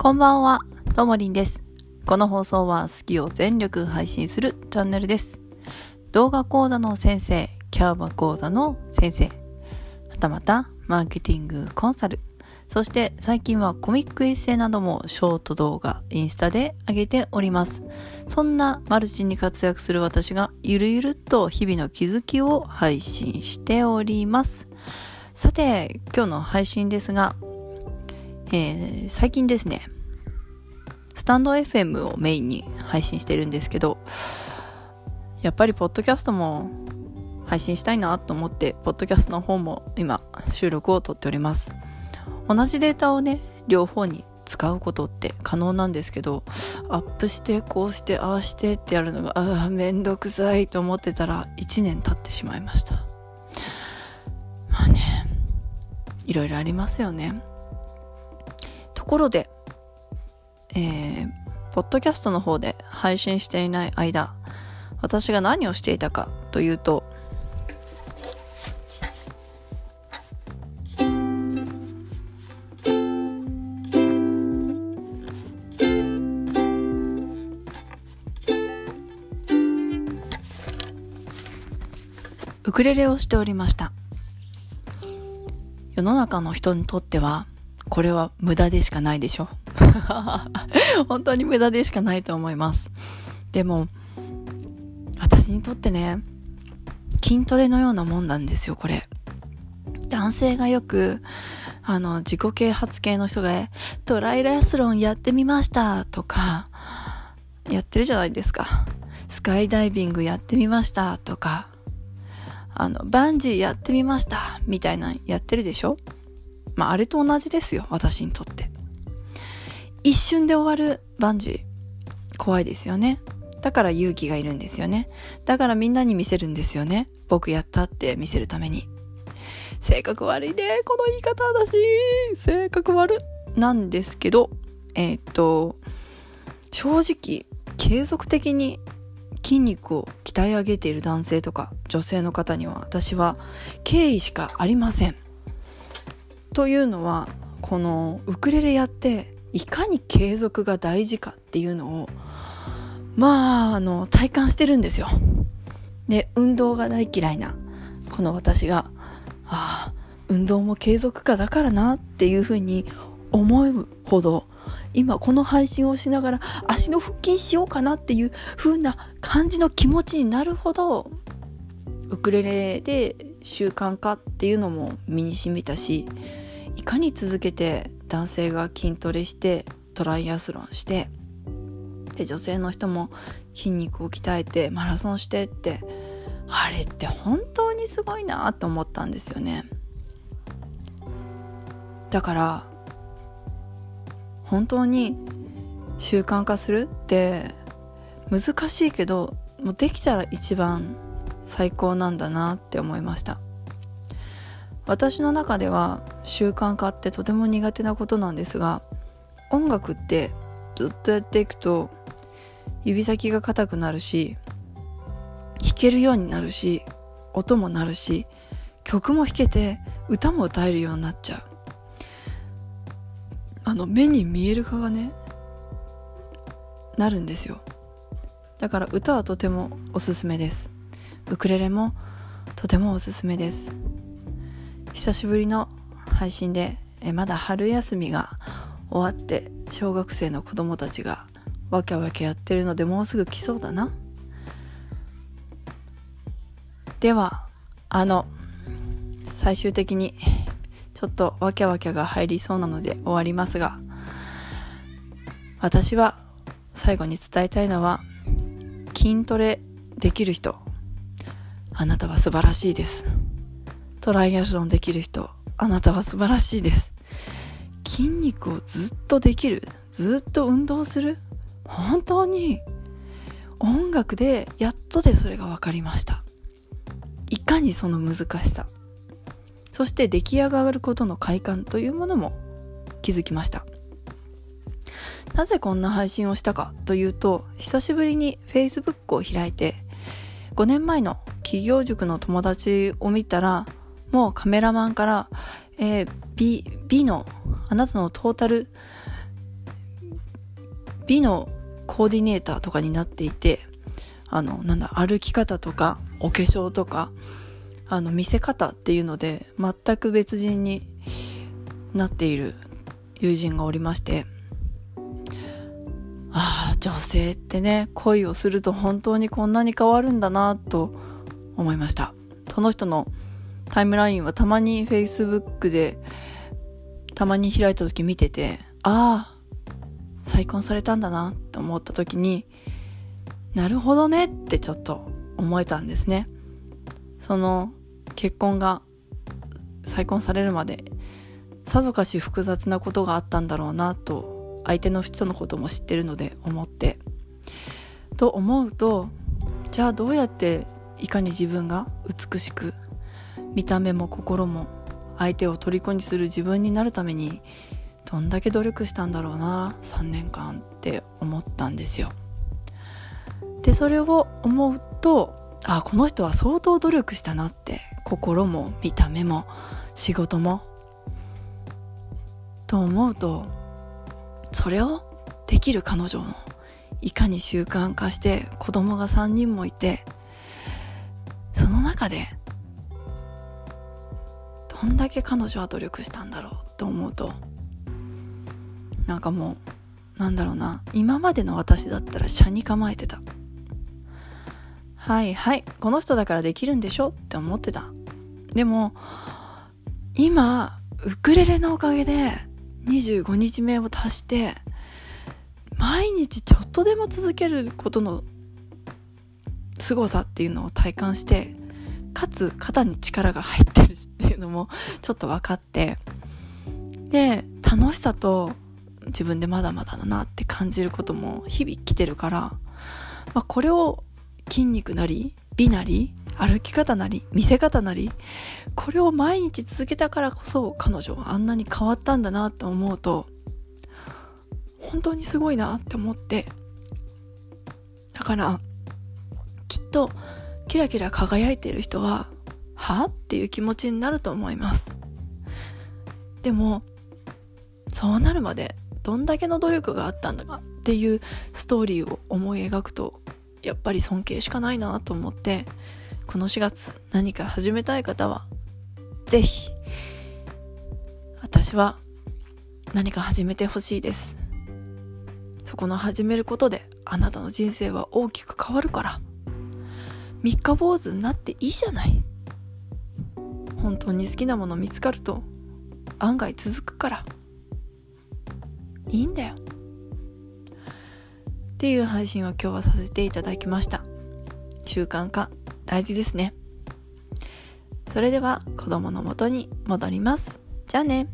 こんばんは、ともりんです。この放送は好きを全力配信するチャンネルです。動画講座の先生、キャーバ講座の先生、はたまたマーケティングコンサル、そして最近はコミックエッセイなどもショート動画、インスタで上げております。そんなマルチに活躍する私がゆるゆるっと日々の気づきを配信しております。さて、今日の配信ですが、えー最近ですね、スタンド FM をメインに配信してるんですけど、やっぱりポッドキャストも配信したいなと思って、ポッドキャストの方も今収録を撮っております。同じデータをね、両方に使うことって可能なんですけど、アップして、こうして、ああしてってやるのが、ああ、めんどくさいと思ってたら1年経ってしまいました。まあね、いろいろありますよね。ところで、えー、ポッドキャストの方で配信していない間、私が何をしていたかというと、ウクレレをしておりました。世の中の人にとっては、これは無駄でしかないでしょ。本当に無駄でしかないと思います。でも、私にとってね、筋トレのようなもんなんですよ、これ。男性がよく、あの、自己啓発系の人が、トライアスロンやってみましたとか、やってるじゃないですか。スカイダイビングやってみましたとか、あの、バンジーやってみましたみたいなやってるでしょまあ、あれと同じですよ、私にとって。一瞬で終わるバンジー、怖いですよね。だから勇気がいるんですよね。だからみんなに見せるんですよね。僕やったって見せるために。性格悪いね。この言い方だし。性格悪。なんですけど、えーっと、正直、継続的に筋肉を鍛え上げている男性とか女性の方には私は敬意しかありません。というのはこのウクレレやっていかに継続が大事かっていうのをまああの体感してるんですよ。で運動が大嫌いなこの私がああ運動も継続かだからなっていうふうに思うほど今この配信をしながら足の腹筋しようかなっていう風な感じの気持ちになるほどウクレレで習慣化っていうのも身に染みたしいかに続けて男性が筋トレしてトライアスロンしてで女性の人も筋肉を鍛えてマラソンしてってあれって本当にすごいなと思ったんですよね。だから本当に習慣化するって難しいけどもうできたら一番最高なんだなって思いました。私の中では習慣化ってとても苦手なことなんですが音楽ってずっとやっていくと指先が硬くなるし弾けるようになるし音も鳴るし曲も弾けて歌も歌えるようになっちゃう。あの目に見える化がねなるんですよ。だから歌はとてもおすすめです。ウクレレもとてもおすすめです。久しぶりの配信でえまだ春休みが終わって小学生の子供たちがわけわけやってるのでもうすぐ来そうだな。ではあの最終的にちょっとわけわけが入りそうなので終わりますが私は最後に伝えたいのは筋トレできる人あなたは素晴らしいです。トライアスロンできる人あなたは素晴らしいです。筋肉をずっとできる？ずっと運動する？本当に？音楽でやっとでそれが分かりました。いかにその難しさ？そして出来上がることの快感というものも気づきました。なぜこんな配信をしたかというと久しぶりに Facebook を開いて5年前の企業塾の友達を見たらもうカメラマンから、えー、美美のあなたのトータル美のコーディネーターとかになっていてあのなんだ歩き方とかお化粧とかあの見せ方っていうので全く別人になっている友人がおりましてああ女性ってね恋をすると本当にこんなに変わるんだなと思いました。その人のタイムラインはたまに Facebook でたまに開いた時見ててああ再婚されたんだなと思った時になるほどねってちょっと思えたんですね。その結婚が再婚されるまでさぞかし複雑なことがあったんだろうなと相手の人のことも知ってるので思って。と思うとじゃあどうやっていかに自分が美しく見た目も心も相手を虜にする自分になるためにどんだけ努力したんだろうな3年間って思ったんですよ。でそれを思うとあこの人は相当努力したなって心も見た目も仕事もと思うとそれをできる彼女のいかに習慣化して子供が3人もいてその中でどんだけ彼女は努力したんだろうと思うとなんかもうなんだろうな。今までの私だったら車に構えてた。はいはいこの人だからできるんでしょって思ってた。でも今ウクレレのおかげで25日目を足して毎日ちょっとでも続けることの凄さっていうのを体感してかつ肩に力が入ってるっていうのもちょっと分かってで楽しさと自分でまだまだだなって感じることも日々来てるから、まあ、これを筋肉なり美なり歩き方なり見せ方なりこれを毎日続けたからこそ彼女はあんなに変わったんだなと思うと本当にすごいなって思って。だからきっとキラキラ輝いている人はは？っていう気持ちになると思います。でもそうなるまでどんだけの努力があったんだかっていうストーリーを思い描くとやっぱり尊敬しかないなと思ってこの4月何か始めたい方はぜひ私は何か始めてほしいです。そこの始めることであなたの人生は大きく変わるから。三日坊主になっていいじゃない。本当に好きなもの見つかると案外続くから。いいんだよ。っていう配信を今日はさせていただきました。習慣化大事ですね。それでは子供のもとに戻ります。じゃあね。